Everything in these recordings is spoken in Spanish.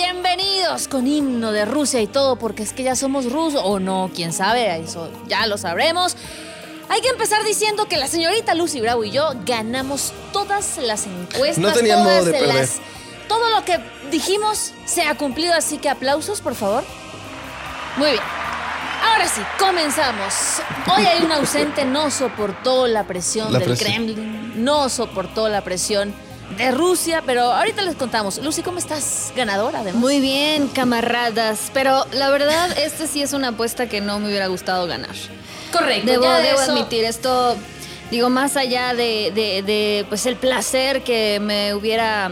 Bienvenidos con himno de Rusia y todo, porque es que ya somos rusos. O no, quién sabe, eso ya lo sabremos. Hay que empezar diciendo que la señorita Lucy Bravo y yo ganamos todas las encuestas. No tenían todas modo de perder. las- todo lo que dijimos se ha cumplido, así que aplausos, por favor. Muy bien. Ahora sí, comenzamos. Hoy hay un ausente, no soportó la presión La del presión. Kremlin, no soportó la presión de Rusia, pero ahorita les contamos. Lucy, ¿cómo estás? Ganadora, además. Muy bien, camaradas. Pero la verdad, este sí es una apuesta que no me hubiera gustado ganar. correcto. Debo, ya debo eso- admitir esto. Digo, más allá de, de- de, pues el placer que me hubiera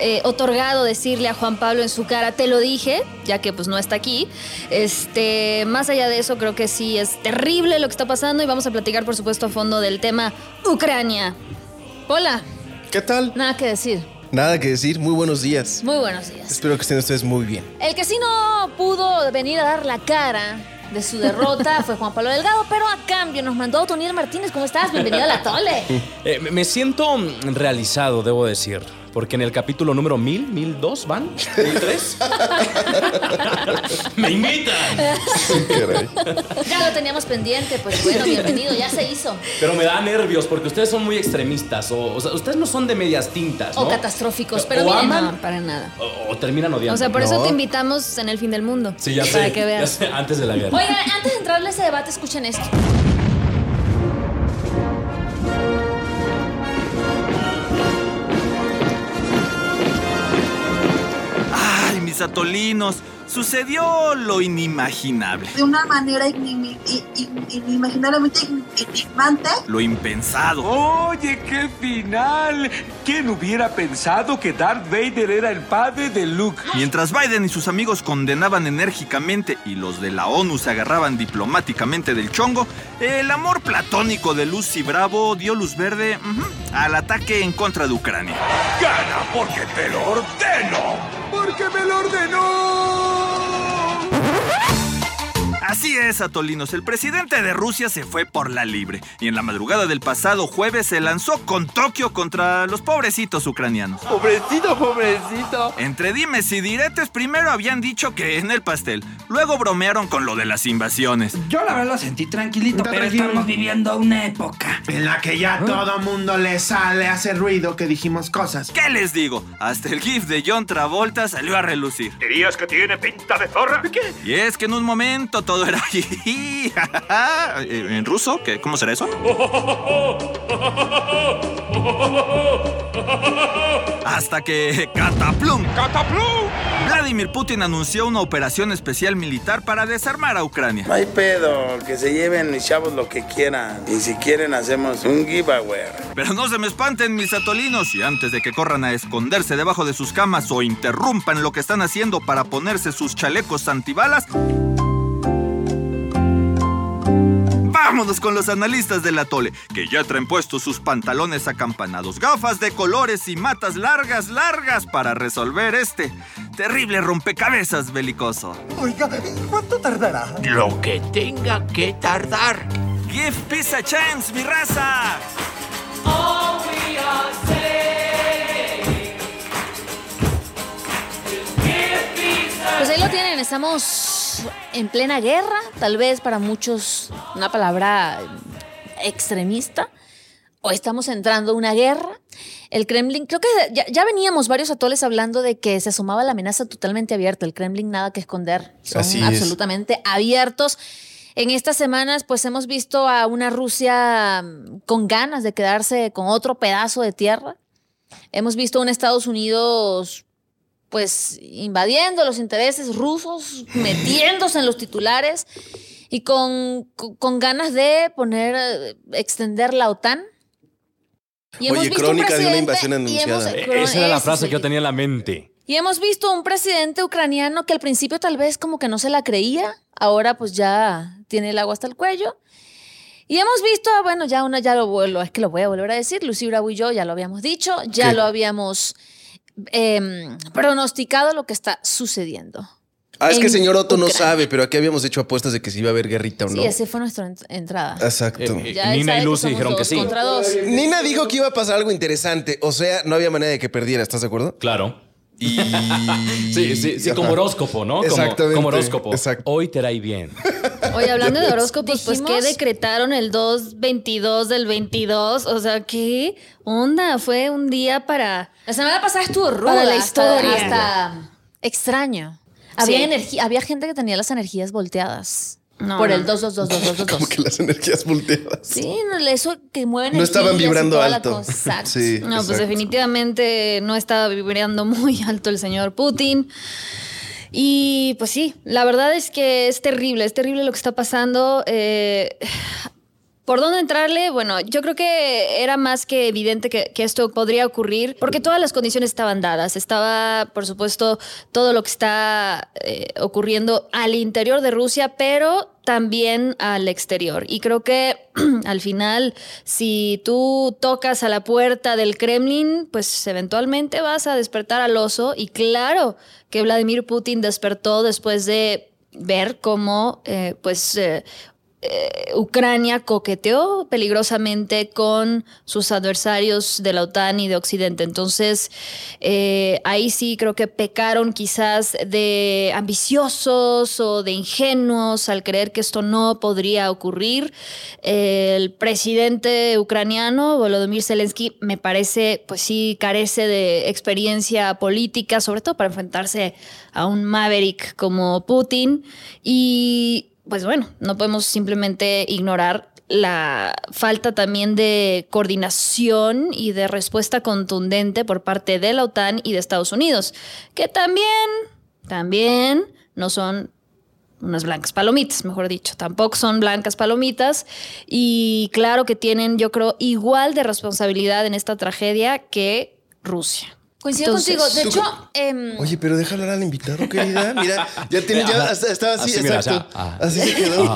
eh, otorgado decirle a Juan Pablo en su cara, te lo dije, ya que pues no está aquí. Este, más allá de eso, creo que sí es terrible lo que está pasando y vamos a platicar, por supuesto, a fondo del tema Ucrania. Hola, ¿Qué tal? nada que decir. Nada que decir, muy buenos días. Muy buenos días. Espero que estén ustedes muy bien. El que sí no pudo venir a dar la cara de su derrota fue Juan Pablo Delgado, pero a cambio nos mandó Toniel Martínez. ¿Cómo estás? Bienvenido a la Tole. Eh, me- siento realizado, debo decir. Porque en el capítulo número 1000, 1002 van, 1003. ¡Me invitan! Ya lo teníamos pendiente, pues bueno, bienvenido, ya se hizo. Pero me da nervios porque ustedes son muy extremistas. O, o sea, ustedes no son de medias tintas. ¿no? O catastróficos, pero O miren, aman No, para nada. o, o terminan odiando. O sea, por eso No. te invitamos en el fin del mundo. Sí, ya sé. Para que ya veas. sé, antes de la guerra. Oigan, antes de entrarle a ese debate, escuchen esto. Mis atolinos, sucedió lo inimaginable, de una manera in- inimaginablemente indignante. lo impensado. Oye, qué final. ¿Quién hubiera pensado que Darth Vader era el padre de Luke? Mientras Biden y sus amigos condenaban enérgicamente y los de la ONU se agarraban diplomáticamente del chongo, el amor platónico de Lucy Bravo dio luz verde al ataque en contra de Ucrania. Gana porque te lo ordeno. Porque me lo ordenó. Así es, Atolinos, el presidente de Rusia se fue por la libre y en la madrugada del pasado jueves se lanzó con Tokio contra los pobrecitos ucranianos. Pobrecito, pobrecito. Entre dimes y diretes, primero habían dicho que en el pastel, luego bromearon con lo de las invasiones. Yo la verdad lo sentí tranquilito, Está pero tranquilo. estamos viviendo una época. En la que ya todo mundo le sale, hace ruido que dijimos cosas. ¿Qué les digo? Hasta el gif de John Travolta salió a relucir. ¿Dirías que tiene pinta de zorra? ¿Qué? Y es que en un momento todo era Eh, ¿En ruso? ¿Qué? ¿Cómo será eso? Hasta que Cataplum. ¡Cataplum! Vladimir Putin anunció una operación especial militar para desarmar a Ucrania. No hay pedo, que se lleven mis chavos lo que quieran. Y si quieren hacemos un giveaway. Pero no se me espanten, mis atolinos, y antes de que corran a esconderse debajo de sus camas o interrumpan lo que están haciendo para ponerse sus chalecos antibalas. Vámonos con los analistas del atole, que ya traen puestos sus pantalones acampanados, gafas de colores y matas largas, largas para resolver este terrible rompecabezas belicoso. Oiga, ¿cuánto tardará? Lo que tenga que tardar. Give peace a chance, mi raza. Pues ahí lo tienen, estamos en plena guerra, tal vez para muchos una palabra extremista, o estamos entrando a una guerra. El Kremlin, creo que ya, ya veníamos varios atoles hablando de que se asomaba la amenaza totalmente abierta. El Kremlin nada que esconder, son Así es. absolutamente abiertos. En estas semanas, pues hemos visto a una Rusia mm, con ganas de quedarse con otro pedazo de tierra. Hemos visto a un Estados Unidos pues invadiendo los intereses rusos, metiéndose en los titulares y con, con- con ganas de poner, extender la OTAN. Y Oye, crónica de una invasión anunciada. hemos- Esa era la frase sí. que yo tenía en la mente. Y hemos visto un presidente ucraniano que al principio tal vez como que no se la creía, ahora pues ya tiene el agua hasta el cuello. Y hemos visto, bueno, ya una, ya lo vuelvo, es que lo voy a volver a decir, Lucy Bravo y yo ya lo habíamos dicho, ya ¿Qué? lo habíamos em, pronosticado lo que está sucediendo. Ah, es que En señor Otto no sabe, pero aquí habíamos hecho apuestas de que si iba a haber guerrita o no. Sí, esa fue nuestra ent- entrada. Exacto. Eh, Ya él Nina y Lucy dijeron que sí. Contra dos. Nina dijo que iba a pasar algo interesante, o sea, no había manera de que perdiera, ¿estás de acuerdo? Claro. Y. Sí, sí, sí, como horóscopo, ¿no? Exactamente. Como, horóscopo. Exacto. Hoy te irá bien. Oye, hablando de horóscopos, pues ¿qué decretaron el 2-22 del 22? O sea, ¿qué onda? Fue un día para... La semana pasada estuvo ruda. Para la hasta- historia. Hasta, extraño. Había Sí. energía, había gente que tenía las energías volteadas. No, por el no. 2222222. Como que las energías volteadas. Sí, eso que mueve No estaban vibrando alto. Sí, No, pues definitivamente no estaba vibrando muy alto el señor Putin. Y pues sí, la verdad es que es terrible, es terrible lo que está pasando. Eh, ¿Por dónde entrarle? Bueno, yo creo que era más que evidente que, esto podría ocurrir porque todas las condiciones estaban dadas. Estaba, por supuesto, todo lo que está eh, ocurriendo al interior de Rusia, pero también al exterior. Y creo que al final, si tú tocas a la puerta del Kremlin, pues eventualmente vas a despertar al oso. Y claro que Vladimir Putin despertó después de ver cómo, eh, pues, eh, eh, Ucrania coqueteó peligrosamente con sus adversarios de la OTAN y de Occidente. Entonces, eh, ahí sí creo que pecaron quizás de ambiciosos o de ingenuos al creer que esto no podría ocurrir. El presidente ucraniano, Volodymyr Zelensky, me parece, pues sí, carece de experiencia política, sobre todo para enfrentarse a un maverick como Putin. Y pues bueno, no podemos simplemente ignorar la falta también de coordinación y de respuesta contundente por parte de la OTAN y de Estados Unidos, que también, también no son unas blancas palomitas, mejor dicho, tampoco son blancas palomitas y claro que tienen, yo creo, igual de responsabilidad en esta tragedia que Rusia. Coincido Entonces, contigo. De ¿tú hecho, em, Oye, pero déjalo hablar al invitado, querida. Mira, ya tiene, ya hasta- estaba así, Así, mira, exacto. ya. Ah. Así se quedó.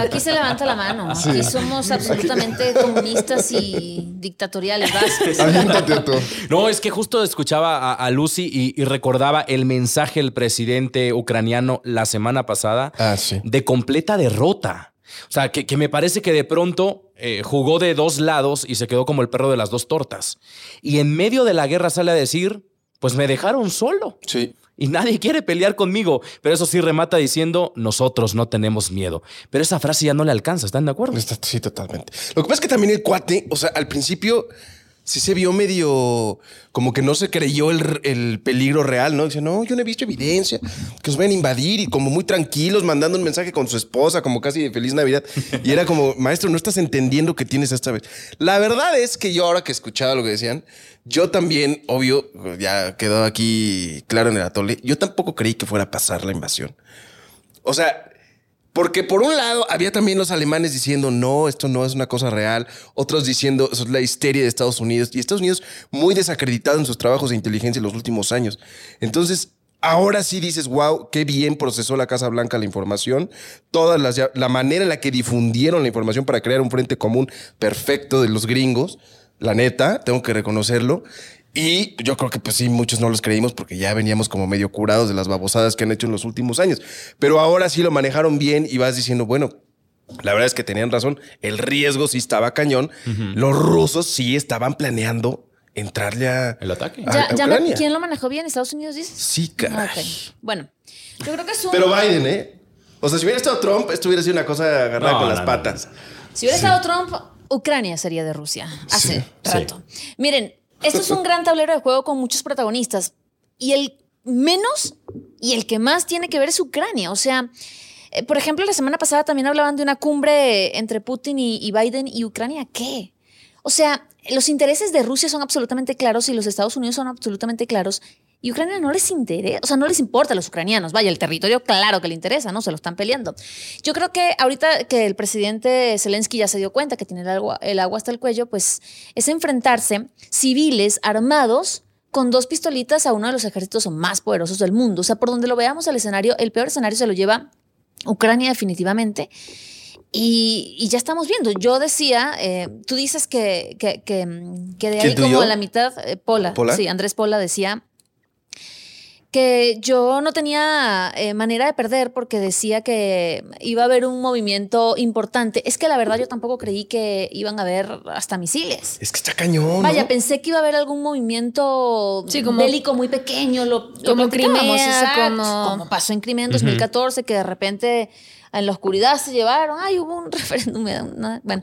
aquí se levanta la mano. Aquí somos absolutamente comunistas y dictatoriales. No, es que justo escuchaba a, a Lucy y, y recordaba el mensaje del presidente ucraniano la semana pasada Ah, sí. de completa derrota. O sea, que, que me parece que de pronto eh, jugó de dos lados y se quedó como el perro de las dos tortas. Y en medio de la guerra sale a decir, pues me dejaron solo. Sí. Y nadie quiere pelear conmigo. Pero eso sí remata diciendo, nosotros no tenemos miedo. Pero esa frase ya no le alcanza, ¿están de acuerdo? Sí, totalmente. Lo que pasa es que también el cuate, o sea, al principio sí se vio medio como que no se creyó el, el peligro real, ¿no? Dice, no, yo no he visto evidencia que os vayan a invadir y como muy tranquilos, mandando un mensaje con su esposa, como casi de feliz Navidad. Y era como, maestro, no estás entendiendo que tienes esta vez. La verdad es que yo ahora que escuchaba lo que decían, yo también, obvio, ya quedó aquí claro en el atole, yo tampoco creí que fuera a pasar la invasión. O sea, porque por un lado había también los alemanes diciendo, no, esto no es una cosa real. Otros diciendo, eso es la histeria de Estados Unidos. Y Estados Unidos muy desacreditado en sus trabajos de inteligencia en los últimos años. Entonces, ahora sí dices, wow, qué bien procesó la Casa Blanca la información. Todas las, la manera en la que difundieron la información para crear un frente común perfecto de los gringos. La neta, tengo que reconocerlo. Y yo creo que pues sí, muchos no los creímos porque ya veníamos como medio curados de las babosadas que han hecho en los últimos años. Pero ahora sí lo manejaron bien y vas diciendo, bueno, la verdad es que tenían razón, el riesgo sí estaba cañón. Los rusos sí estaban planeando entrarle a... El ataque. a- Ya- a ya no- Ucrania. ¿Quién lo manejó bien? ¿Estados Unidos dices? Sí, caray. Ok. Bueno, yo creo que es un. Pero Biden, ¿eh? O sea, si hubiera estado Trump, esto hubiera sido una cosa agarrada No, con no, las no. patas. Si hubiera estado Trump, Ucrania sería de Rusia. Hace Sí, rato. Miren, esto es un gran tablero de juego con muchos protagonistas. Y el menos y el que más tiene que ver es Ucrania. O sea, eh, por ejemplo, la semana pasada también hablaban de una cumbre entre Putin y, y Biden y Ucrania. ¿Qué? O sea, los intereses de Rusia son absolutamente claros y los Estados Unidos son absolutamente claros. Y Ucrania no les interesa, o sea, no les importa a los ucranianos. Vaya, el territorio, claro que le interesa, ¿no? Se lo están peleando. Yo creo que ahorita que el presidente Zelensky ya se dio cuenta que tiene el agua, el agua hasta el cuello, pues es enfrentarse civiles armados con dos pistolitas a uno de los ejércitos más poderosos del mundo. O sea, por donde lo veamos el escenario, el peor escenario se lo lleva Ucrania definitivamente. Y, y ya estamos viendo. Yo decía, eh, tú dices que, que, que, que de ¿Quién ahí como yo? la mitad, eh, Pola, ¿Pola? sí, Andrés Pola decía que yo no tenía eh, manera de perder porque decía que iba a haber un movimiento importante. Es que la verdad yo tampoco creí que iban a haber hasta misiles. Es que está cañón. ¿no? Vaya, pensé que iba a haber algún movimiento Sí, como- bélico muy pequeño, lo, lo Como platicábamos, Crimea, como- como pasó en Crimea en 2014, que de repente en la oscuridad se llevaron, ay, hubo un referéndum. una- Bueno,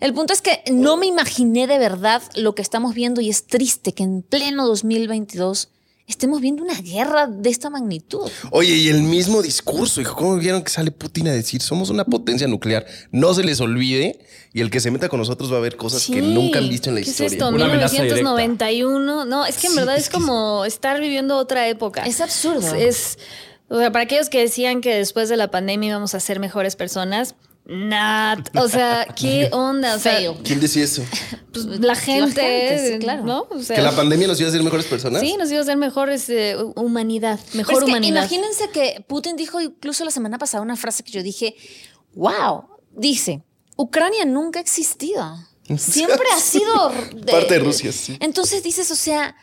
el punto es que no me imaginé de verdad lo que estamos viendo y es triste que en pleno 2022 estemos viendo una guerra de esta magnitud. Oye, y el mismo discurso, hijo, ¿cómo vieron que sale Putin a decir somos una potencia nuclear? No se les olvide y el que se meta con nosotros va a ver cosas que nunca han visto en la ¿Qué historia. es esto? Una amenaza directa. 1991. No, es que en Sí, verdad es como estar viviendo otra época. Es absurdo. Es, o sea, para aquellos que decían que después de la pandemia íbamos a ser mejores personas, nada. O sea, ¿qué onda? O sea, Feo. ¿Quién decía eso? pues, la gente, gente, sí, claro. ¿no? O sea, ¿Que la pandemia nos iba a hacer mejores personas? Sí, nos iba a hacer mejores eh, humanidad, mejor Pero es que humanidad. Imagínense que Putin dijo incluso la semana pasada una frase que yo dije, wow, dice, Ucrania nunca ha existido. Siempre ha sido Parte de Rusia, sí. Entonces dices, o sea,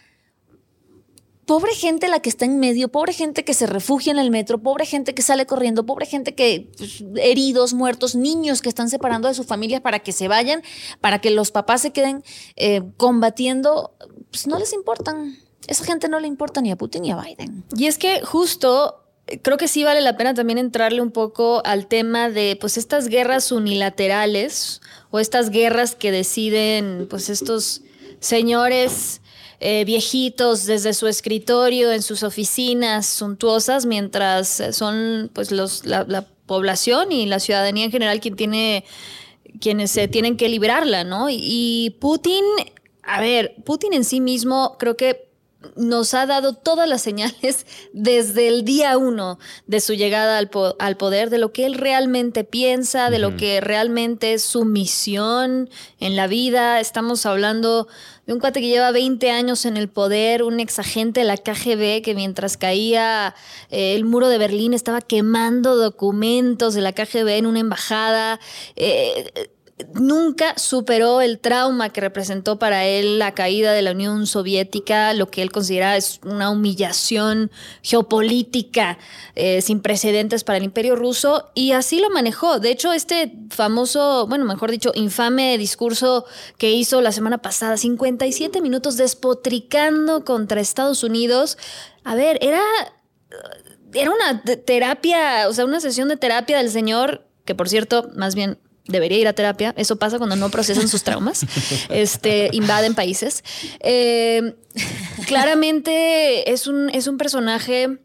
pobre gente la que está en medio, pobre gente que se refugia en el metro, pobre gente que sale corriendo, pobre gente que pues, heridos, muertos, niños que están separando de sus familias para que se vayan, para que los papás se queden eh, combatiendo, pues no les importan. Esa gente no le importa ni a Putin ni a Biden. Y es que justo eh, creo que sí vale la pena también entrarle un poco al tema de pues estas guerras unilaterales o estas guerras que deciden pues estos señores eh, viejitos desde su escritorio en sus oficinas suntuosas mientras eh, son pues los la, la población y la ciudadanía en general quien tiene quienes se tienen que librarla, ¿no? Y, y Putin, a ver, Putin en sí mismo creo que nos ha dado todas las señales desde el día uno de su llegada al, po- al poder, de lo que él realmente piensa, de lo que realmente es su misión en la vida. Estamos hablando de un cuate que lleva 20 años en el poder, un exagente de la KGB que mientras caía eh, el muro de Berlín estaba quemando documentos de la KGB en una embajada. Eh, nunca superó el trauma que representó para él la caída de la Unión Soviética, lo que él considera es una humillación geopolítica eh, sin precedentes para el imperio ruso, y así lo manejó. De hecho, este famoso, bueno, mejor dicho, infame discurso que hizo la semana pasada, 57 minutos despotricando contra Estados Unidos, a ver, era era una te- terapia, o sea, una sesión de terapia del señor, que por cierto, más bien debería ir a terapia. Eso pasa cuando no procesan sus traumas, este, invaden países. Eh, claramente es un, es un personaje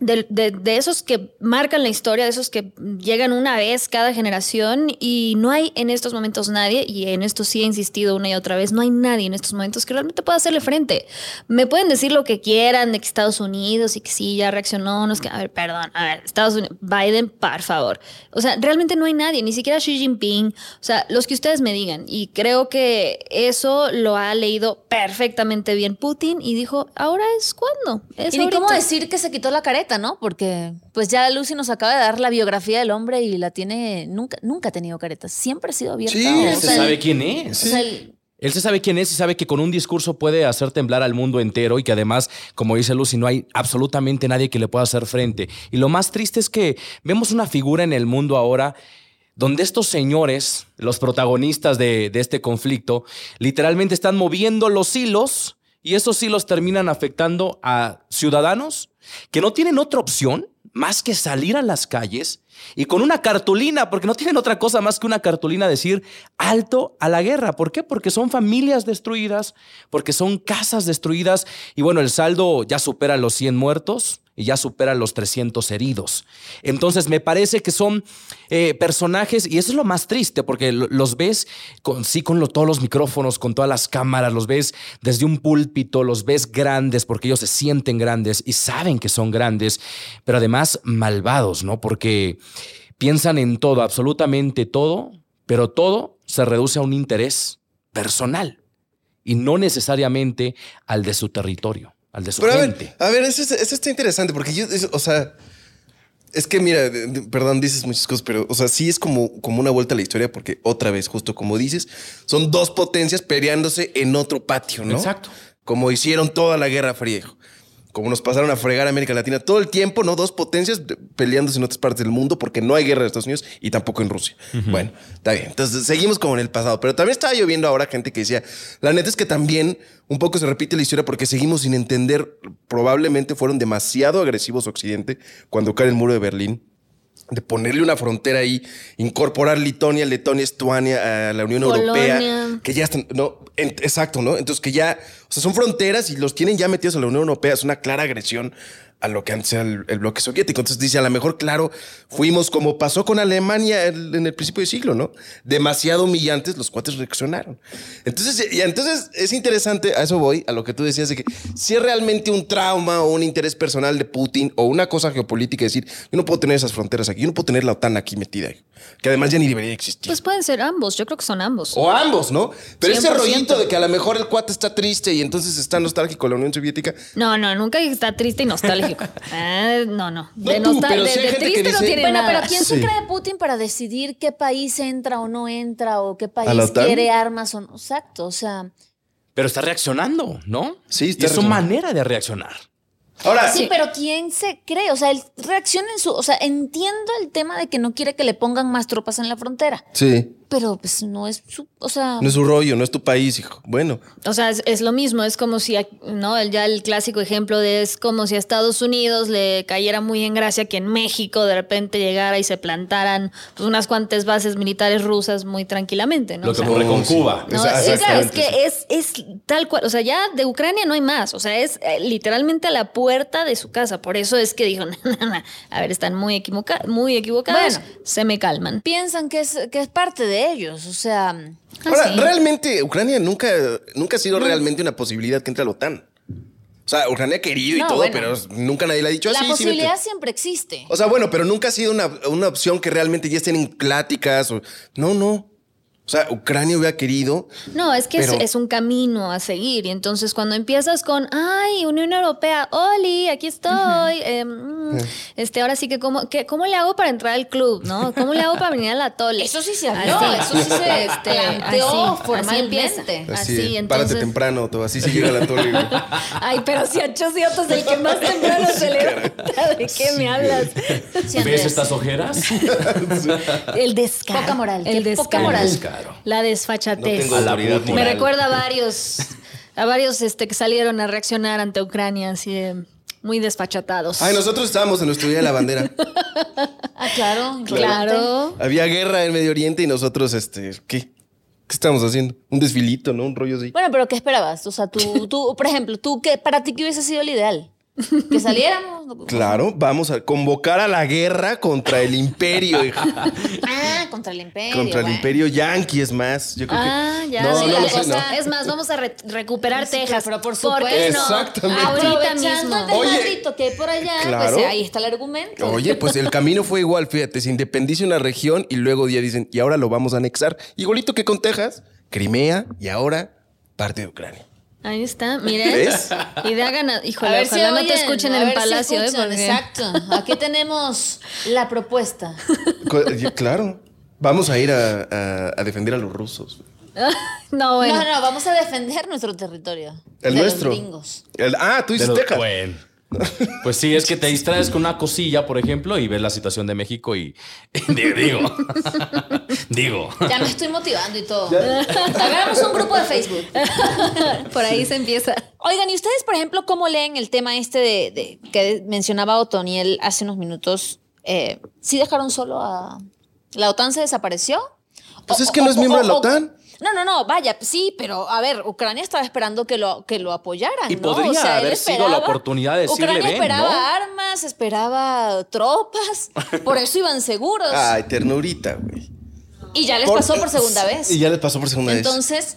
de, de- de esos que marcan la historia, de esos que llegan una vez cada generación y no hay en estos momentos nadie, y en esto sí he insistido una y otra vez, no hay nadie en estos momentos que realmente pueda hacerle frente. Me pueden decir lo que quieran de que Estados Unidos y que sí, ya reaccionó, no es que, a ver, perdón, a ver, Estados Unidos, Biden, por favor. O sea, realmente no hay nadie, ni siquiera Xi Jinping, o sea, los que ustedes me digan. Y creo que eso lo ha leído perfectamente bien Putin y dijo, ahora es cuando. Es y ni cómo ahorita". decir que se quitó la careta, ¿no? Porque pues ya Lucy nos acaba de dar la biografía del hombre y la tiene, nunca, nunca ha tenido caretas, siempre ha sido abierta. Sí, o Él se sabe quién es. o sea, el- Él se sabe quién es y sabe que con un discurso puede hacer temblar al mundo entero y que además, como dice Lucy, no hay absolutamente nadie que le pueda hacer frente. Y lo más triste es que vemos una figura en el mundo ahora donde estos señores, los protagonistas de, de este conflicto, literalmente están moviendo los hilos y esos hilos terminan afectando a ciudadanos que no tienen otra opción más que salir a las calles y con una cartulina, porque no tienen otra cosa más que una cartulina decir alto a la guerra. ¿Por qué? Porque son familias destruidas, porque son casas destruidas y bueno, el saldo ya supera los 100 muertos y ya supera los 300 heridos. Entonces me parece que son eh, personajes, y eso es lo más triste, porque lo- los ves con, sí con todos los micrófonos, con todas las cámaras, los ves desde un púlpito, los ves grandes, porque ellos se sienten grandes y saben que son grandes, pero además malvados, ¿no? Porque piensan en todo, absolutamente todo, pero todo se reduce a un interés personal y no necesariamente al de su territorio, al de su Pero a ver, a ver, eso, es- eso está interesante porque yo, o sea, es que mira, perdón, dices muchas cosas, pero, o sea, sí es como, como una vuelta a la historia porque otra vez, justo como dices, son dos potencias peleándose en otro patio, ¿no? Exacto. Como hicieron toda la Guerra Fría. Como nos pasaron a fregar a América Latina todo el tiempo, ¿no? Dos potencias peleándose en otras partes del mundo porque no hay guerra en Estados Unidos y tampoco en Rusia. Bueno, está bien. Entonces seguimos como en el pasado. Pero también estaba yo viendo ahora gente que decía, la neta es que también un poco se repite la historia porque seguimos sin entender, probablemente fueron demasiado agresivos Occidente cuando cae el muro de Berlín de ponerle una frontera ahí, incorporar Litonia, Letonia, Estuania a la Unión Polonia. Europea, que ya están, no, en- exacto, ¿no? Entonces que ya, o sea, son fronteras y los tienen ya metidos a la Unión Europea, es una clara agresión a lo que antes era el, el bloque soviético. Entonces dice, a lo mejor, claro, fuimos como pasó con Alemania el- en el principio del siglo, ¿no? Demasiado humillantes, los cuates reaccionaron. Entonces, y entonces es interesante, a eso voy, a lo que tú decías, de que si es realmente un trauma o un interés personal de Putin o una cosa geopolítica, decir, yo no puedo tener esas fronteras aquí, yo no puedo tener la OTAN aquí metida, que además ya ni debería existir. Pues pueden ser ambos, yo creo que son ambos. O ambos, ¿no? Pero ese 100%. rollito de que a lo mejor el cuate está triste y entonces está nostálgico la Unión Soviética. No, no, nunca está triste y nostálgico. Ah, no, no. De, No tú, pero de- sí hay de gente que triste no dice- tiene Bueno, nada. pero ¿quién se Sí. cree Putin para decidir qué país entra o no entra o qué ¿A país OTAN? quiere armas o no? Exacto, o sea, Pero está reaccionando, ¿no? Sí, está Y es su reaccionando. manera de reaccionar. Ahora, sí, pero ¿quién se cree? O sea, él reacciona en su, o sea, entiendo el tema de que no quiere que le pongan más tropas en la frontera, Sí, pero pues no es su, o sea, no es su rollo, no es tu país, hijo. Bueno, O sea, es, es lo mismo, es como si, a- ¿no? El, ya el clásico ejemplo de es como si a Estados Unidos le cayera muy en gracia que en México de repente llegara y se plantaran pues, unas cuantas bases militares rusas muy tranquilamente, ¿no? Lo que sea, ocurre con. Cuba. No, sí, claro, es que es, es tal cual, o sea, ya de Ucrania no hay más, o sea, es eh, literalmente a la puerta de su casa, por eso es que dijo, a ver, están muy, equivoca muy equivocados, Bueno. se me calman. piensan que es, que es parte de ellos, o sea, ahora, sí. realmente Ucrania nunca, nunca ha sido realmente una posibilidad que entre a la OTAN. O sea, Ucrania ha querido y No, todo, bueno. pero nunca nadie le ha dicho la así. sí, posibilidad vete. siempre existe. O sea, bueno, pero nunca ha sido una, una opción que realmente ya estén en pláticas. O, no, no. O sea, Ucrania hubiera querido. No, es que es- Pero- es, un camino a seguir. Y entonces cuando empiezas con, ay, Unión Europea, Oli, aquí estoy. eh, mm, este, ahora sí que, ¿cómo, que, ¿cómo le hago para entrar al club? ¿no? ¿Cómo le hago para venir al atole? Eso sí se habló, Así, eso sí se este, planteó así, así formalmente. Así, Así, párate entonces. temprano, todo. Así se llega la torre. güey. Ay, pero si a Chosiatos el que más temprano se levanta, ¿de qué me hablas? ¿Ves estas ojeras? El descaro. Poca moral, El descaro. poca moral. Descaro. La desfachatez. No tengo la. Me recuerda a varios, a varios este, que salieron a reaccionar ante Ucrania, así de muy desfachatados. Ay, nosotros estábamos en nuestro día de la bandera. Ah, claro, importante. Claro. Había guerra en Medio Oriente y nosotros, este, ¿qué? ¿Qué estamos haciendo? Un desfilito, ¿no? Un rollo así. Bueno, pero ¿qué esperabas? O sea, tú, tú por ejemplo, tú, ¿qué, para ti qué hubiese sido el ideal? Que saliéramos. Claro, vamos a convocar a la guerra contra el imperio, hija. Ah, contra el imperio. contra el imperio yanqui, es más. Yo creo Ah, que. ya. No, sí, no, la lo sé, cosa- no. Es más, vamos a re- recuperar Sí, Texas. pero por ¿Por qué no? Exactamente. Ahorita mismo. el Oye. que hay por allá, Claro. pues ahí está el argumento. Oye, pues el camino fue igual, fíjate, se independiza una región y luego ya dicen, y ahora lo vamos a anexar. Igualito que con Texas, Crimea y ahora parte de Ucrania. Ahí está, miren. ¿Ves? Idea ganada. A Híjole, ver si ojalá no te escuchen a en el ver si palacio, ¿eh? escuchan, Porque- Exacto. Aquí tenemos la propuesta. Y- Claro, vamos a ir a, a- a defender a los rusos. No, bueno. No, no, vamos a defender nuestro territorio. El de nuestro. Los gringos. El- ah, tú De dices Texas. Bueno. Pues sí, es que te distraes con una cosilla, por ejemplo, y ves la situación de México y digo, digo. Ya me estoy motivando y todo. Hagamos un grupo de Facebook. Por ahí se empieza. Oigan, ¿y ustedes, por ejemplo, cómo leen el tema este de, de- que mencionaba Otoniel hace unos minutos? Eh, ¿Sí dejaron solo a... ¿La OTAN se desapareció? Pues O- es que no o- es miembro o- de la o- OTAN. No, no, no, vaya, sí, pero a ver, Ucrania estaba esperando que lo, que lo apoyaran. Y ¿no? podría O sea, él haber sido la oportunidad de decirle, Ucrania "Ven", esperaba ¿no? armas, esperaba tropas, por eso iban seguros. Ay, ternurita, güey. y ya les Por- pasó por segunda vez. Y ya les pasó por segunda vez. Entonces,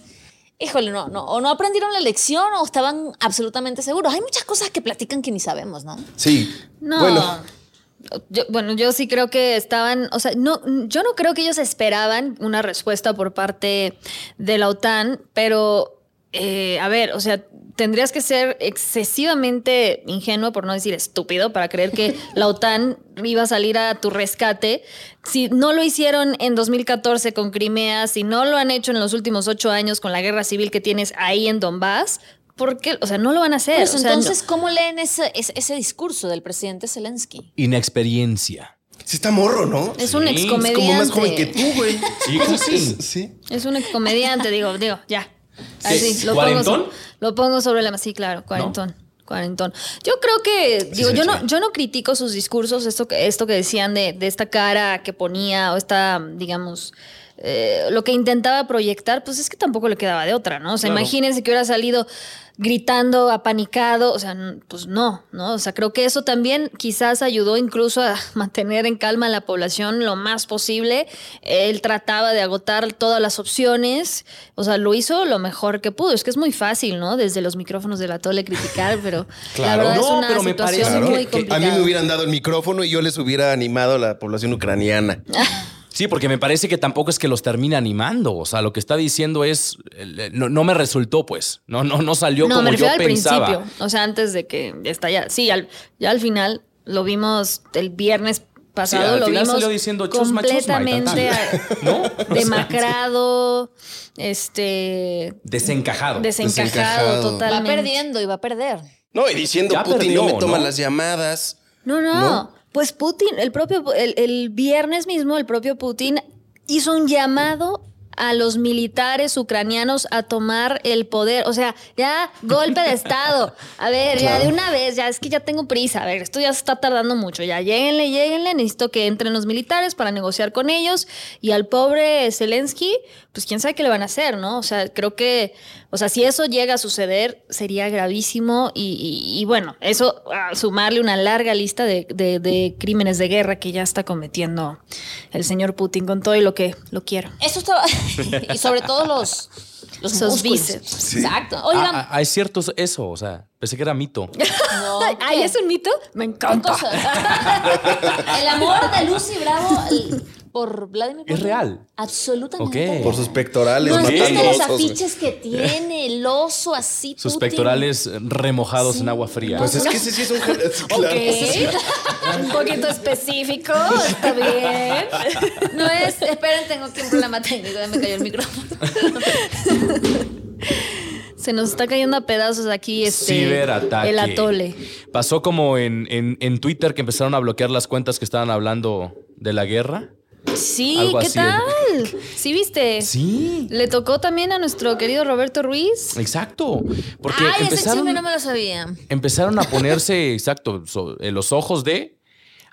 híjole, no, no, o no aprendieron la lección o estaban absolutamente seguros. Hay muchas cosas que platican que ni sabemos, ¿no? Sí. No. Bueno, Yo- bueno, yo sí creo que estaban, o sea, no, yo no creo que ellos esperaban una respuesta por parte de la OTAN, pero, eh, a ver, o sea, tendrías que ser excesivamente ingenuo, por no decir estúpido, para creer que la OTAN iba a salir a tu rescate. Si no lo hicieron en 2014 con Crimea, si no lo han hecho en los últimos ocho años con la guerra civil que tienes ahí en Donbass, ¿por qué? O sea, no lo van a hacer. Pues o sea, entonces, ¿cómo leen ese, ese, ese discurso del presidente Zelensky? Inexperiencia. Sí está morro, ¿no? es un Sí, es como Es excomediante. como más joven que tú, güey. Sí, sí. Sí. Es un excomediante, digo, digo, ya. Así, lo ¿Cuarentón? pongo, so- lo pongo sobre la mesa. Sí, claro, cuarentón. Cuarentón. Yo creo que, digo, sí, yo sí. no, yo no critico sus discursos, esto que, esto que decían de, de esta cara que ponía, o esta, digamos, eh, lo que intentaba proyectar, pues es que tampoco le quedaba de otra, ¿no? O sea, Claro. imagínense que hubiera salido gritando, apanicado, o sea, pues no, ¿no? O sea, creo que eso también quizás ayudó incluso a mantener en calma a la población lo más posible. Él trataba de agotar todas las opciones, o sea, lo hizo lo mejor que pudo. Es que es muy fácil, ¿no? Desde los micrófonos de la tole criticar, pero Claro. la verdad es No, una pero me situación parece muy que- que a complicada. mí me hubieran dado el micrófono y yo les hubiera animado a la población ucraniana. Sí, porque me parece que tampoco es que los termine animando. O sea, lo que está diciendo es. No, no me resultó, pues. No, no, no salió no, como me yo al pensaba. principio, o sea, antes de que estallara. Sí, al- ya al final lo vimos el viernes pasado, al lo final vimos salió diciendo chusma, completamente ¿No? Demacrado, este Desencajado. desencajado, Desencajado. Va totalmente. perdiendo y va a perder. No, y diciendo Ya Putin perdió, no me toma ¿no? las llamadas. No, no, ¿No? Pues Putin, el propio, el, el viernes mismo, el propio Putin hizo un llamado a los militares ucranianos a tomar el poder. O sea, ya golpe de Estado. A ver, ya de una vez, ya es que ya tengo prisa. A ver, esto ya se está tardando mucho. Ya lléguenle, lléguenle. Necesito que entren los militares para negociar con ellos. Y al pobre Zelensky, pues quién sabe qué le van a hacer, ¿no? O sea, creo que, o sea, si eso llega a suceder, sería gravísimo. Y, y- y bueno, eso, a sumarle una larga lista de, de- de crímenes de guerra que ya está cometiendo el señor Putin con todo y lo que lo quiero. Eso estaba. y sobre todo los. Los músculos. bíceps. Exacto. Oigan, Ah, ah, es cierto eso. O sea, pensé que era mito. no, Ay. ¿es un mito? Me ¿Qué encanta. El amor de Lucy Bravo el- por Vladimir Es Putin. real. Absolutamente. Por sus pectorales, No, es que matando los afiches que tiene, el oso así. Sus Putin. pectorales remojados en agua fría. Pues es que ese sí es un... claro. Un poquito específico, está bien. No es. Esperen, tengo aquí un problema técnico. Ya me cayó el micrófono. Se nos está cayendo a pedazos aquí este Ciberataque. el atole. Pasó como en, en- en Twitter que empezaron a bloquear las cuentas que estaban hablando de la guerra. Sí, Algo ¿qué así. tal? ¿Sí viste? Sí. Le tocó también a nuestro querido Roberto Ruiz. Exacto. Porque Ay, ese empezaron, chisme no me lo sabía. empezaron a ponerse, exacto, so- en los ojos de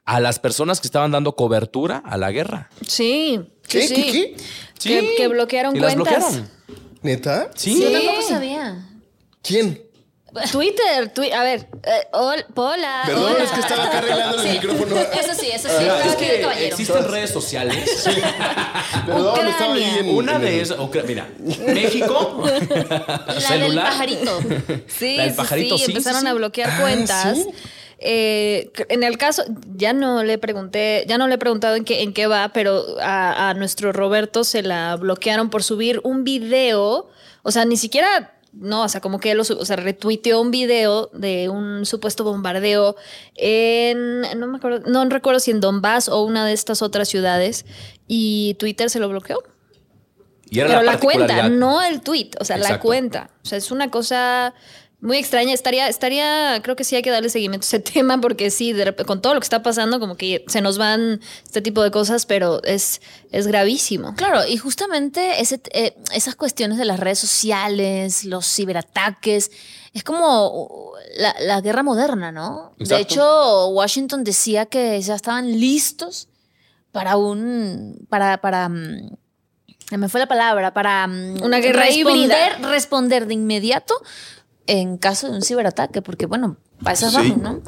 a las personas que estaban dando cobertura a la guerra. Sí. ¿Qué? sí, ¿Qué? ¿Qué? Sí. Que, que bloquearon Y las cuentas. bloquearon. ¿Neta? Sí. Yo tampoco sabía. ¿Quién? Twitter, twi- a ver, eh, hol- hola. Perdón, hola. es que estaba acá arreglando el micrófono. Eso sí, eso sí. Estaba es aquí de que caballero. existen redes sociales. Perdón, estaba ahí en... Una en el- de esas, Ucra- mira, México, La del celular. pajarito. Sí, La del sí, pajarito, sí, sí, empezaron sí, sí. a bloquear Ah, cuentas. ¿sí? Eh, en el caso, ya no le pregunté, ya no le he preguntado en qué, en qué va, pero a, a nuestro Roberto se la bloquearon por subir un video, o sea, ni siquiera, no, o sea, como que lo, o sea, retuiteó un video de un supuesto bombardeo en, no me acuerdo, no recuerdo si en Donbass o una de estas otras ciudades, y Twitter se lo bloqueó. y era Pero la, la, cuenta, no el tweet, o sea, la cuenta. O sea, es una cosa muy extraña. Estaría, estaría, creo que sí hay que darle seguimiento a ese tema porque sí, de con todo lo que está pasando, como que se nos van este tipo de cosas, pero es, es gravísimo. Claro, y justamente ese, eh, esas cuestiones de las redes sociales, los ciberataques, es como uh, la, la guerra moderna, ¿no? De hecho, Washington decía que ya estaban listos para un. para. para mm, me fue la palabra, para mm, Una guerra responder, híbrida. responder de inmediato en caso de un ciberataque, porque bueno, para eso Sí. vamos, ¿no?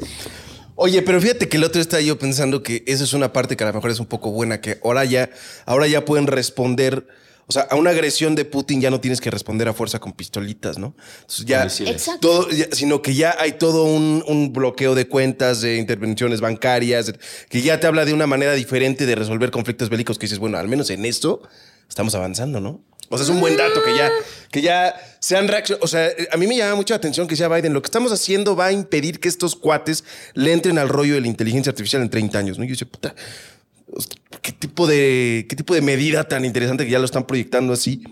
Oye, pero fíjate que el otro está yo pensando que esa es una parte que a lo mejor es un poco buena, que ahora ya, ahora ya pueden responder. O sea, a una agresión de Putin ya no tienes que responder a fuerza con pistolitas, ¿no? Entonces ya. Exacto. todo, ya- sino que ya hay todo un, un bloqueo de cuentas, de intervenciones bancarias, que ya te habla de una manera diferente de resolver conflictos bélicos que dices, bueno, al menos en esto estamos avanzando, ¿no? O sea, es un buen dato que ya, que ya sean reacciones. O sea, a mí me llama mucha atención que sea Biden. Lo que estamos haciendo va a impedir que estos cuates le entren al rollo de la inteligencia artificial en 30 años, ¿no? Y yo decía, puta, ¿qué tipo de, qué tipo de medida tan interesante que ya lo están proyectando así?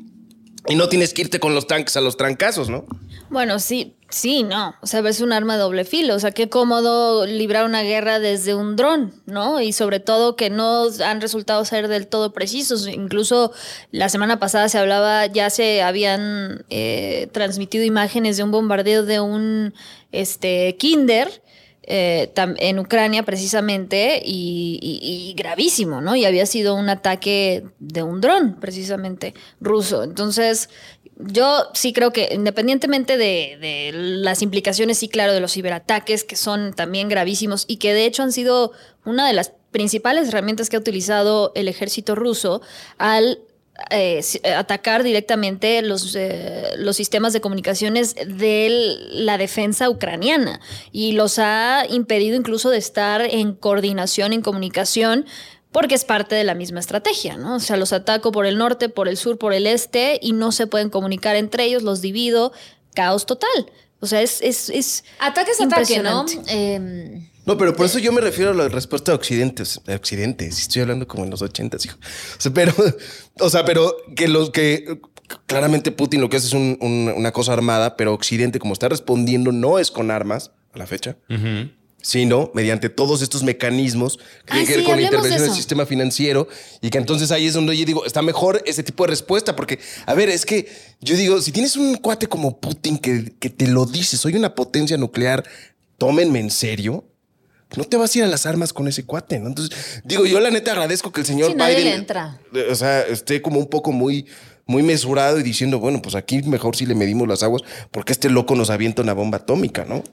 Y no tienes que irte con los tanques a los trancazos, ¿no? Bueno, sí, sí, no. O sea, es un arma de doble filo. O sea, qué cómodo librar una guerra desde un dron, ¿no? Y sobre todo que no han resultado ser del todo precisos. Incluso la semana pasada se hablaba, ya se habían eh, transmitido imágenes de un bombardeo de un este, kinder. Eh, en Ucrania precisamente y gravísimo, ¿no? Y había sido un ataque de un dron precisamente ruso. Entonces, yo sí creo que independientemente de, de las implicaciones, sí, claro, de los ciberataques, que son también gravísimos y que de hecho han sido una de las principales herramientas que ha utilizado el ejército ruso al eh, eh, atacar directamente los, eh, los sistemas de comunicaciones de la defensa ucraniana y los ha impedido incluso de estar en coordinación, en comunicación, porque es parte de la misma estrategia, ¿no? O sea, los ataco por el norte, por el sur, por el este y no se pueden comunicar entre ellos, los divido, caos total. O sea, es... es, es Ataques, ataque, ¿no? Eh, No, pero por eso yo me refiero a la respuesta de Occidente. De Occidente, si estoy hablando como en los ochentas, hijo. O sea, pero, o sea, pero que los que claramente Putin lo que hace es un- un- una cosa armada, pero Occidente, como está respondiendo, no es con armas a la fecha, sino mediante todos estos mecanismos que Ah, tienen que ver sí, con la intervención del sistema financiero y que entonces ahí es donde yo digo, está mejor ese tipo de respuesta, porque, a ver, es que yo digo, si tienes un cuate como Putin que, que te lo dice, soy una potencia nuclear, tómenme en serio. No te vas a ir a las armas con ese cuate, ¿no? Entonces, digo, yo la neta agradezco que el señor nadie Biden, le entra. eh, o sea, esté como un poco muy, muy mesurado y diciendo, bueno, pues aquí mejor si le medimos las aguas, porque este loco nos avienta una bomba atómica, ¿no?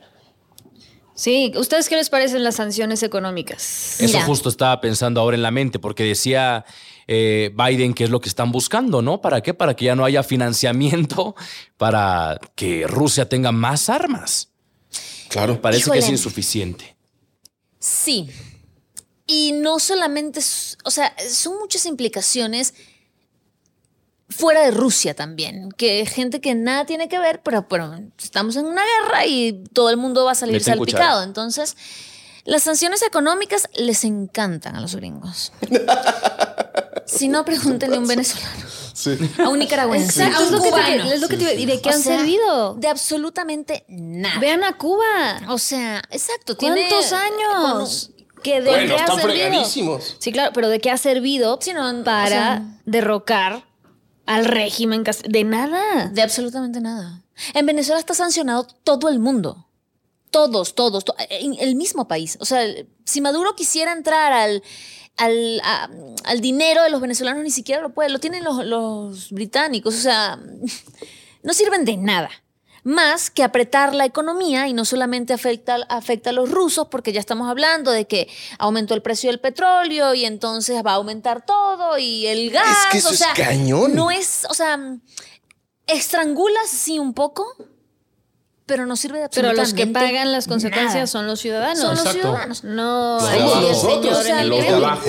Sí, ¿ustedes qué les parecen las sanciones económicas? Eso Mira. justo estaba pensando ahora en la mente, porque decía eh, Biden que es lo que están buscando, ¿no? ¿Para qué? Para que ya no haya financiamiento para que Rusia tenga más armas. Claro. Parece que es insuficiente. Sí. Y no solamente, o sea, son muchas implicaciones fuera de Rusia también, que gente que nada tiene que ver, pero, estamos en una guerra y todo el mundo va a salir salpicado. cuchara. Entonces, las sanciones económicas les encantan a los gringos. si no, pregúntenle a un venezolano, a un nicaragüense, Exacto, a es un lo que te- cubano. es lo que te iba- ¿y de qué O han sea, servido? De absolutamente nada. Vean a Cuba. O sea, exacto. tiene- ¿Cuántos años? ¿Que de Bueno, qué ha están servido? fregadísimos. Sí, claro, pero ¿de qué ha servido Sí, no, o para sea- derrocar al régimen? De nada. De absolutamente nada. En Venezuela está sancionado todo el mundo. Todos, todos, to- el mismo país. O sea, si Maduro quisiera entrar al, al, a- al dinero de los venezolanos, ni siquiera lo puede. Lo tienen los, los británicos. O sea, no sirven de nada. Más que apretar la economía y no solamente afecta, afecta a los rusos, porque ya estamos hablando de que aumentó el precio del petróleo y entonces va a aumentar todo y el gas. que eso o es sea, cañón. No es, o sea, estrangulas sí un poco, pero no sirve de Pero los que absolutamente pagan las consecuencias nada. son los ciudadanos. Son los ciudadanos. No, Los Nosotros, o sea, los de abajo.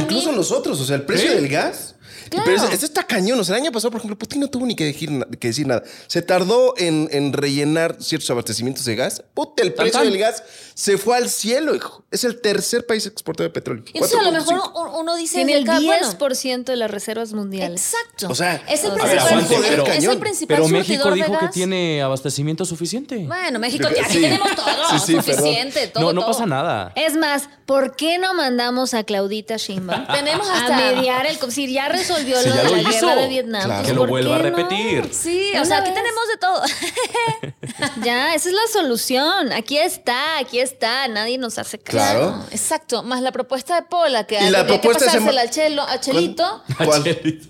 Incluso mí- nosotros, o sea, el precio del gas. Claro. Pero eso, eso está cañón. O sea, el año pasado, por ejemplo, Putin no tuvo ni que decir, que decir nada. Se tardó en, en rellenar ciertos abastecimientos de gas. Puta, el precio del gas se fue al cielo, hijo. Es el tercer país exportador de petróleo. Y entonces a lo mejor 4.5. un- uno dice Tiene el acá, bueno, 10% de las reservas mundiales. Exacto. O sea, es el a ver, principal, aguante, es pero- el cañón. principal Pero México surtidor de dijo que gas. tiene abastecimiento suficiente. Bueno, México, aquí sí. tenemos todo, Sí, sí, perdón. suficiente, todo. no, no todo. pasa nada. Es más, ¿por qué no mandamos a Claudita Sheinbaum Tenemos a hasta- mediar el... Si ya resolvió Si lo ya de lo la hizo. guerra de Vietnam. Claro. pues, Que lo ¿por vuelva a qué no? repetir. Sí, o sea, aquí vez. tenemos de todo. Ya, esa es la solución. Aquí está, aquí está. Nadie nos hace caso. Claro. Exacto, más la propuesta de Pola, que Y la que propuesta se pasársela chelo, a Chelito. ¿Cuál?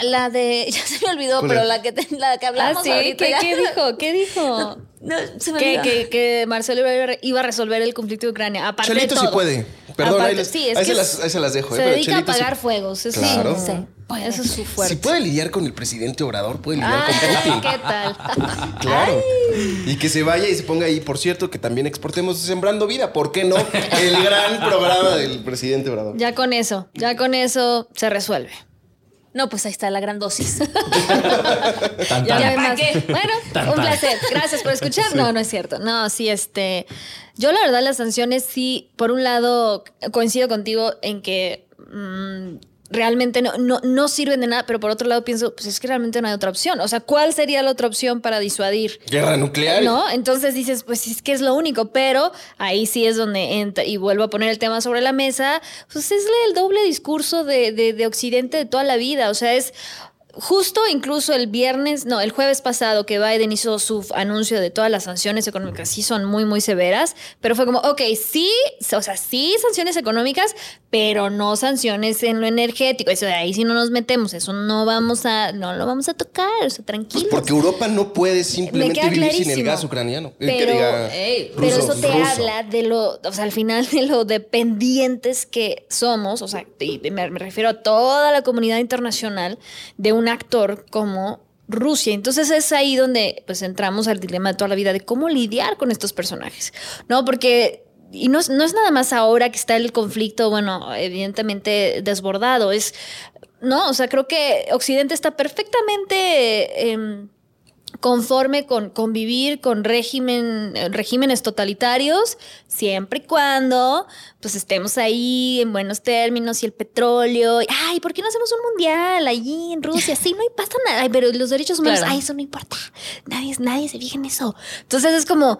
La de. Ya se me olvidó, ¿Cuál pero la que, te- la que Ah, hablamos sí, ahorita. ¿Qué, dijo? ¿Qué dijo? No, se me que, que, que Marcelo iba a- resolver el conflicto de Ucrania. Aparte Chelito de sí puede. Perdón, Aparte- ahí, les- sí, es ahí que se las, ahí se las dejo. Se eh, pero dedica a sí- apagar fuegos. Eso Claro. sí. Eso es su fuerte. Si puede lidiar con el presidente Obrador, puede lidiar Ah, con Putin. ¿qué tal? Claro. Y que se vaya y se ponga ahí, por cierto, que también exportemos Sembrando Vida. ¿Por qué no? El gran programa del presidente Obrador. Ya con eso, ya con eso se resuelve. No, pues ahí está la gran dosis. Tan, Ya tan. no hay ¿para más. qué? Bueno, Tan, un placer. Gracias por escuchar. No, no es cierto. No, sí, este. Yo, la verdad, las sanciones sí, por un lado, coincido contigo en que mm, realmente no, no, no sirven de nada, pero por otro lado pienso, pues es que realmente no hay otra opción. O sea, ¿cuál sería la otra opción para disuadir? Guerra nuclear. ¿No? Entonces dices, pues es que es lo único, pero ahí sí es donde entra, y vuelvo a poner el tema sobre la mesa, pues es el doble discurso de, de, de Occidente de toda la vida. O sea, es justo incluso el viernes, no, el jueves pasado que Biden hizo su anuncio de todas las sanciones económicas, sí son muy, muy severas, pero fue como, ok, sí, o sea, sí sanciones económicas, pero no sanciones en lo energético. Eso de ahí si no nos metemos, eso no vamos a, no lo vamos a tocar, o sea, tranquilo. Porque Europa no puede simplemente vivir sin el clarísimo. gas ucraniano. Eh, Pero, diga ruso, pero eso te ruso. habla de lo, o sea, al final de lo dependientes que somos, o sea, y me, me refiero a toda la comunidad internacional de actor como Rusia. Entonces es ahí donde pues entramos al dilema de toda la vida de cómo lidiar con estos personajes, ¿no? Porque y no es, no es nada más ahora que está el conflicto, bueno, evidentemente desbordado, es, no, o sea, creo que Occidente está perfectamente... em, conforme con convivir con régimen, regímenes totalitarios, siempre y cuando pues estemos ahí en buenos términos y el petróleo. y, Ay, ¿por qué no hacemos un mundial allí en Rusia? Sí, no hay pasa nada. Ay, pero los derechos humanos, Claro. ay, eso no importa. Nadie, nadie se fija en eso. Entonces es como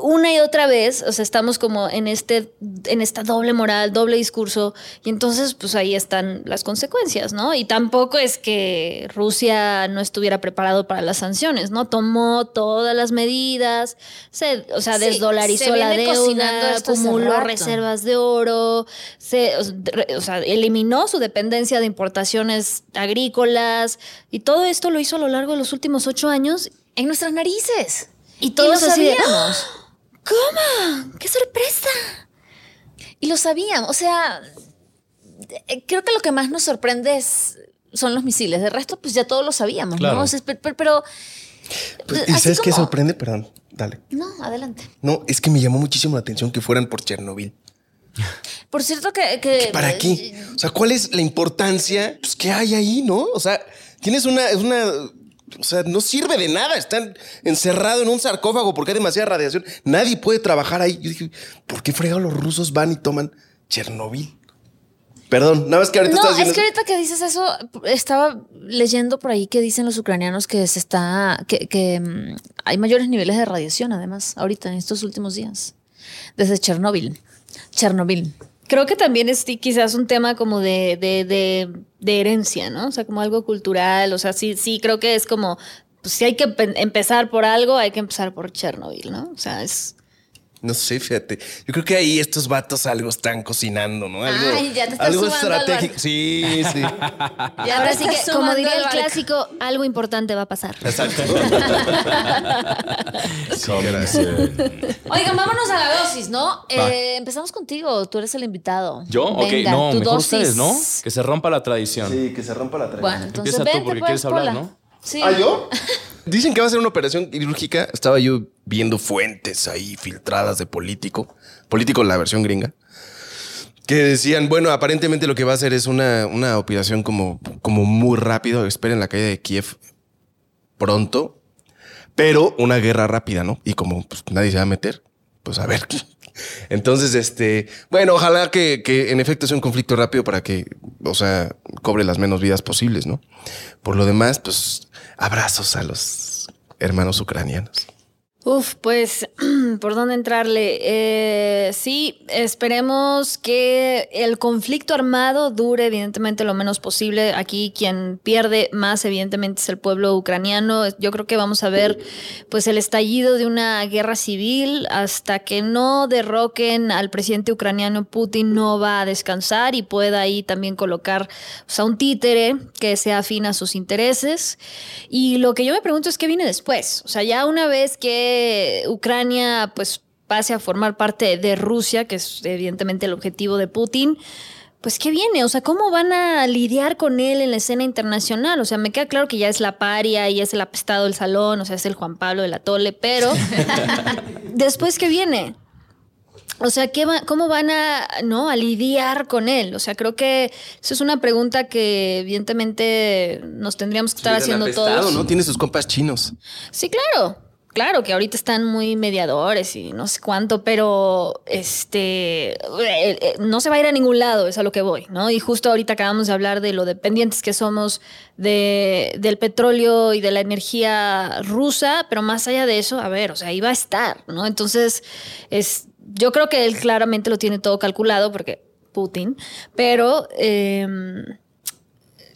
una y otra vez, o sea, estamos como en este, en esta doble moral, doble discurso, y entonces pues ahí están las consecuencias, ¿no? Y tampoco es que Rusia no estuviera preparado para las sanciones, ¿no? Tomó todas las medidas, se, o sea, Sí, desdolarizó se la deuda, acumuló reservas de oro, se, o sea, eliminó su dependencia de importaciones agrícolas, y todo esto lo hizo a lo largo de los últimos ocho años, En nuestras narices. Y todos lo así de, sabíamos. ¿Cómo? ¡Qué sorpresa! Y lo sabíamos. O sea, eh, creo que lo que más nos sorprende es, son los misiles. De resto, pues ya todos lo sabíamos, Claro. ¿no? O sea, pero, pero- pero- Pues, ¿Y sabes qué sorprende? Perdón, dale. No, adelante. No, es que me llamó muchísimo la atención que fueran por Chernobyl. Por cierto que... que- ¿Para qué? O sea, ¿cuál es la importancia pues, que hay ahí, no? O sea, tienes una, es una, o sea, no sirve de nada. Están encerrado en un sarcófago porque hay demasiada radiación. Nadie puede trabajar ahí. Yo dije, ¿por qué fregados los rusos van y toman Chernobyl? Perdón, nada más que ahorita No, estás es diciendo. que ahorita que dices eso, estaba leyendo por ahí que dicen los ucranianos que se está, que, que, mm, hay mayores niveles de radiación, además, ahorita en estos últimos días, desde Chernóbil. Chernobyl. Creo que también es quizás un tema como de, de, de, de herencia, ¿no? O sea, como algo cultural. O sea, sí, sí, creo que es como, pues si hay que pe- empezar por algo, hay que empezar por Chernobyl, ¿no? O sea, es... No sé, fíjate. Yo creo que ahí estos vatos algo están cocinando, ¿no? Algo, Ay, ya te estás algo estratégico. Sí, sí. Ya Ahora sí que, como diría al el clásico, algo importante va a pasar. Exacto. Oigan, vámonos a la dosis, ¿no? Eh, empezamos contigo, tú eres el invitado. ¿Yo? Ok, Venga, no, tu mejor dosis. ustedes, ¿no? Que se rompa la tradición. Sí, que se rompa la tradición. Bueno, entonces Empieza tú, porque pues, quieres hablar, Pola. ¿no? Sí. ¿Ah, yo? Dicen que va a ser una operación quirúrgica. Estaba yo viendo fuentes ahí filtradas de político. Político, la versión gringa. Que decían, bueno, aparentemente lo que va a hacer es una, una operación como, como muy rápido. Esperen la caída de Kiev pronto. Pero una guerra rápida, ¿no? Y como pues, nadie se va a meter, pues a ver. Entonces, este, bueno, ojalá que, que en efecto sea un conflicto rápido para que, o sea, cobre las menos vidas posibles, ¿no? Por lo demás, pues abrazos a los hermanos ucranianos. Uf, pues, ¿por dónde entrarle? Eh, sí, esperemos que el conflicto armado dure evidentemente lo menos posible. Aquí quien pierde más evidentemente es el pueblo ucraniano. Yo creo que vamos a ver pues el estallido de una guerra civil hasta que no derroquen al presidente ucraniano Putin no va a descansar y pueda ahí también colocar pues, a un títere que sea afín a sus intereses. Y lo que yo me pregunto es qué viene después. O sea, ya una vez que Ucrania pues pase a formar parte de Rusia, que es evidentemente el objetivo de Putin, pues ¿qué viene? O sea, ¿cómo van a lidiar con él en la escena internacional? O sea, me queda claro que ya es la paria y es el apestado del salón, o sea, es el Juan Pablo de la Tole, pero después ¿qué viene? O sea, ¿qué va- ¿cómo van a, ¿no? a lidiar con él? O sea, creo que eso es una pregunta que evidentemente nos tendríamos que estar haciendo todos. ¿no? Tiene sus compas chinos. Sí, claro. Claro que ahorita están muy mediadores y no sé cuánto, pero este eh, eh, no se va a ir a ningún lado, es a lo que voy, ¿no? Y justo ahorita acabamos de hablar de lo dependientes que somos de, del petróleo y de la energía rusa, pero más allá de eso, a ver, o sea, ahí va a estar, ¿no? Entonces, es, yo creo que él claramente lo tiene todo calculado porque Putin, pero em,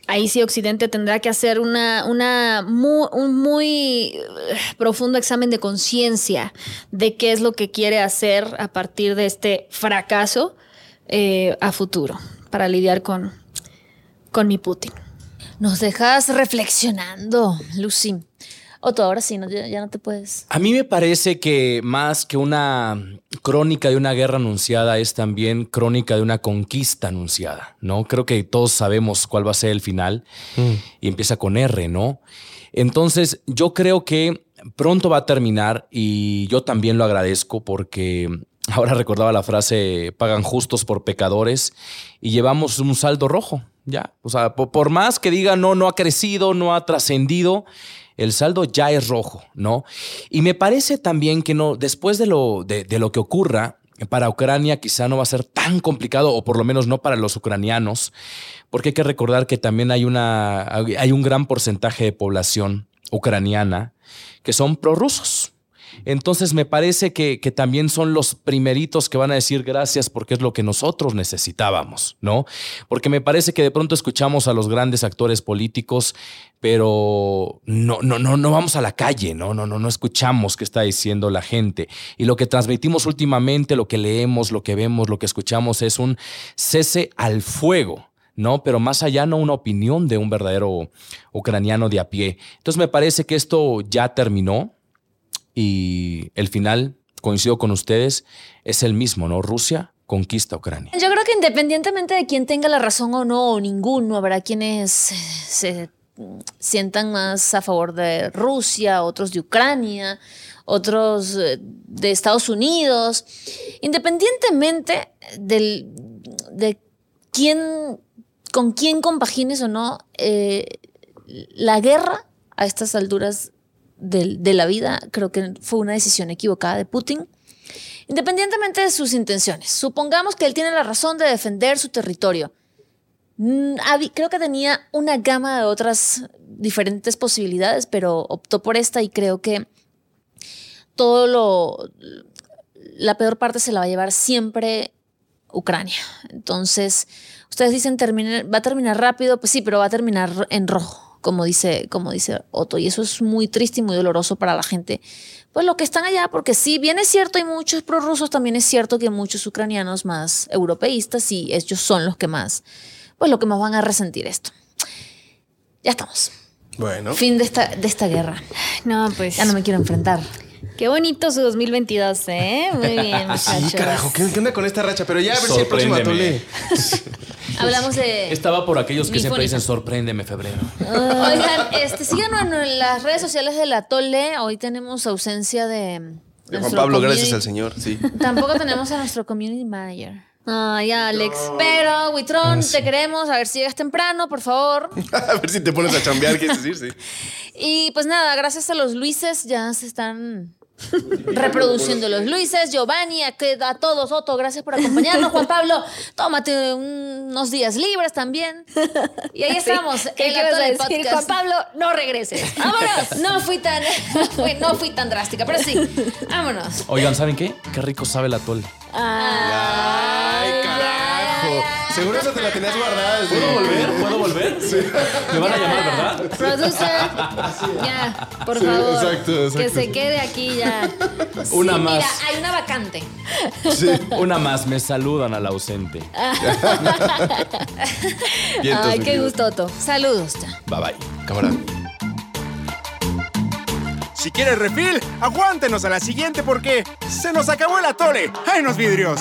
ahí sí Occidente tendrá que hacer una, un muy eh, profundo examen de conciencia de qué es lo que quiere hacer a partir de este fracaso eh, a futuro para lidiar con, con mi Putin. Nos dejas reflexionando, Lucy. Otto, ahora sí, no, ya, ya no te puedes. A mí me parece que más que una crónica de una guerra anunciada es también crónica de una conquista anunciada, ¿no? Creo que todos sabemos cuál va a ser el final y empieza con R, ¿no? Entonces, yo creo que pronto va a terminar y yo también lo agradezco porque ahora recordaba la frase pagan justos por pecadores y llevamos un saldo rojo, ya. O sea, po- por, más que diga no, no ha crecido, no ha trascendido, el saldo ya es rojo, ¿no? Y me parece también que no, después de lo, de, lo que ocurra, para Ucrania quizá no va a ser tan complicado, o por lo menos no para los ucranianos, porque hay que recordar que también hay, una, hay un gran porcentaje de población ucraniana que son prorrusos. Entonces me parece que, que también son los primeritos que van a decir gracias porque es lo que nosotros necesitábamos, ¿no? Porque me parece que de pronto escuchamos a los grandes actores políticos, pero no, no, no, no vamos a la calle, ¿no? No, no, no escuchamos qué está diciendo la gente. Y lo que transmitimos últimamente, lo que leemos, lo que vemos, lo que escuchamos es un cese al fuego. ¿no? Pero más allá no una opinión de un verdadero ucraniano de a pie. Entonces me parece que esto ya terminó y el final, coincido con ustedes, es el mismo, ¿no? Rusia conquista Ucrania. Yo creo que independientemente de quién tenga la razón o no, o ninguno, habrá quienes se sientan más a favor de Rusia, otros de Ucrania, otros eh, de Estados Unidos. Independientemente del, de quién, con quién compagines o no, eh, la guerra a estas alturas de, la vida creo que fue una decisión equivocada de Putin. Independientemente de sus intenciones, supongamos que él tiene la razón de defender su territorio. Mm, Creo que tenía una gama de otras diferentes posibilidades, pero optó por esta y creo que todo lo. La peor parte se la va a llevar siempre Ucrania. Entonces, ustedes dicen termina- va a terminar rápido, pues sí, pero va a terminar en rojo, como dice, como dice Otto. Y eso es muy triste y muy doloroso para la gente. Pues lo que están allá, porque sí, bien es cierto, hay muchos prorrusos, también es cierto que muchos ucranianos más europeístas y ellos son los que más, pues lo que más van a resentir esto. Ya estamos. Bueno. Fin de esta, de esta guerra. No, pues. Ya no me quiero enfrentar. Qué bonito su 2022, ¿eh? Muy bien, Sí, muchachos. carajo, ¿qué, qué onda con esta racha? Pero ya a ver si el próximo atole. Hablamos de. Estaba por aquellos que siempre dicen sorpréndeme febrero. Oigan, este, síganos en las redes sociales de la Tole. Hoy tenemos ausencia de. De Juan Pablo, community- gracias al señor. Sí. Tampoco tenemos a nuestro community manager. Ay, Alex. Pero, Witron, Ah, te queremos. A ver si llegas temprano, por favor. a ver si te pones a chambear, qué decir, sí. Y pues nada, gracias a los Luises ya se están reproduciendo los Luises, Giovanni, a, todos, Otto, gracias por acompañarnos. Juan Pablo, tómate unos días libres también. Y ahí estamos. ¿Qué el Atole decir, Podcast. Juan Pablo? No regreses. Vámonos. No fui tan, no fui tan drástica, pero sí. Vámonos. Oigan, ¿saben qué? Qué rico sabe el atole. Ay, carajo. Seguro esa te la tenías guardada. desde- ¿Puedo volver? ¿Puedo volver? Me van a llamar, ¿verdad? Producer, ya, por Sí, favor. exacto, exacto. Que se quede aquí ya. Una Sí, más. Mira, hay una vacante. Una más. Me saludan al ausente. Ay, qué querido. gusto, Otto. Saludos. ya. Bye bye. Cámara. Si quieres refil, aguántenos a la siguiente porque se nos acabó el atole. ¡Ay, los vidrios!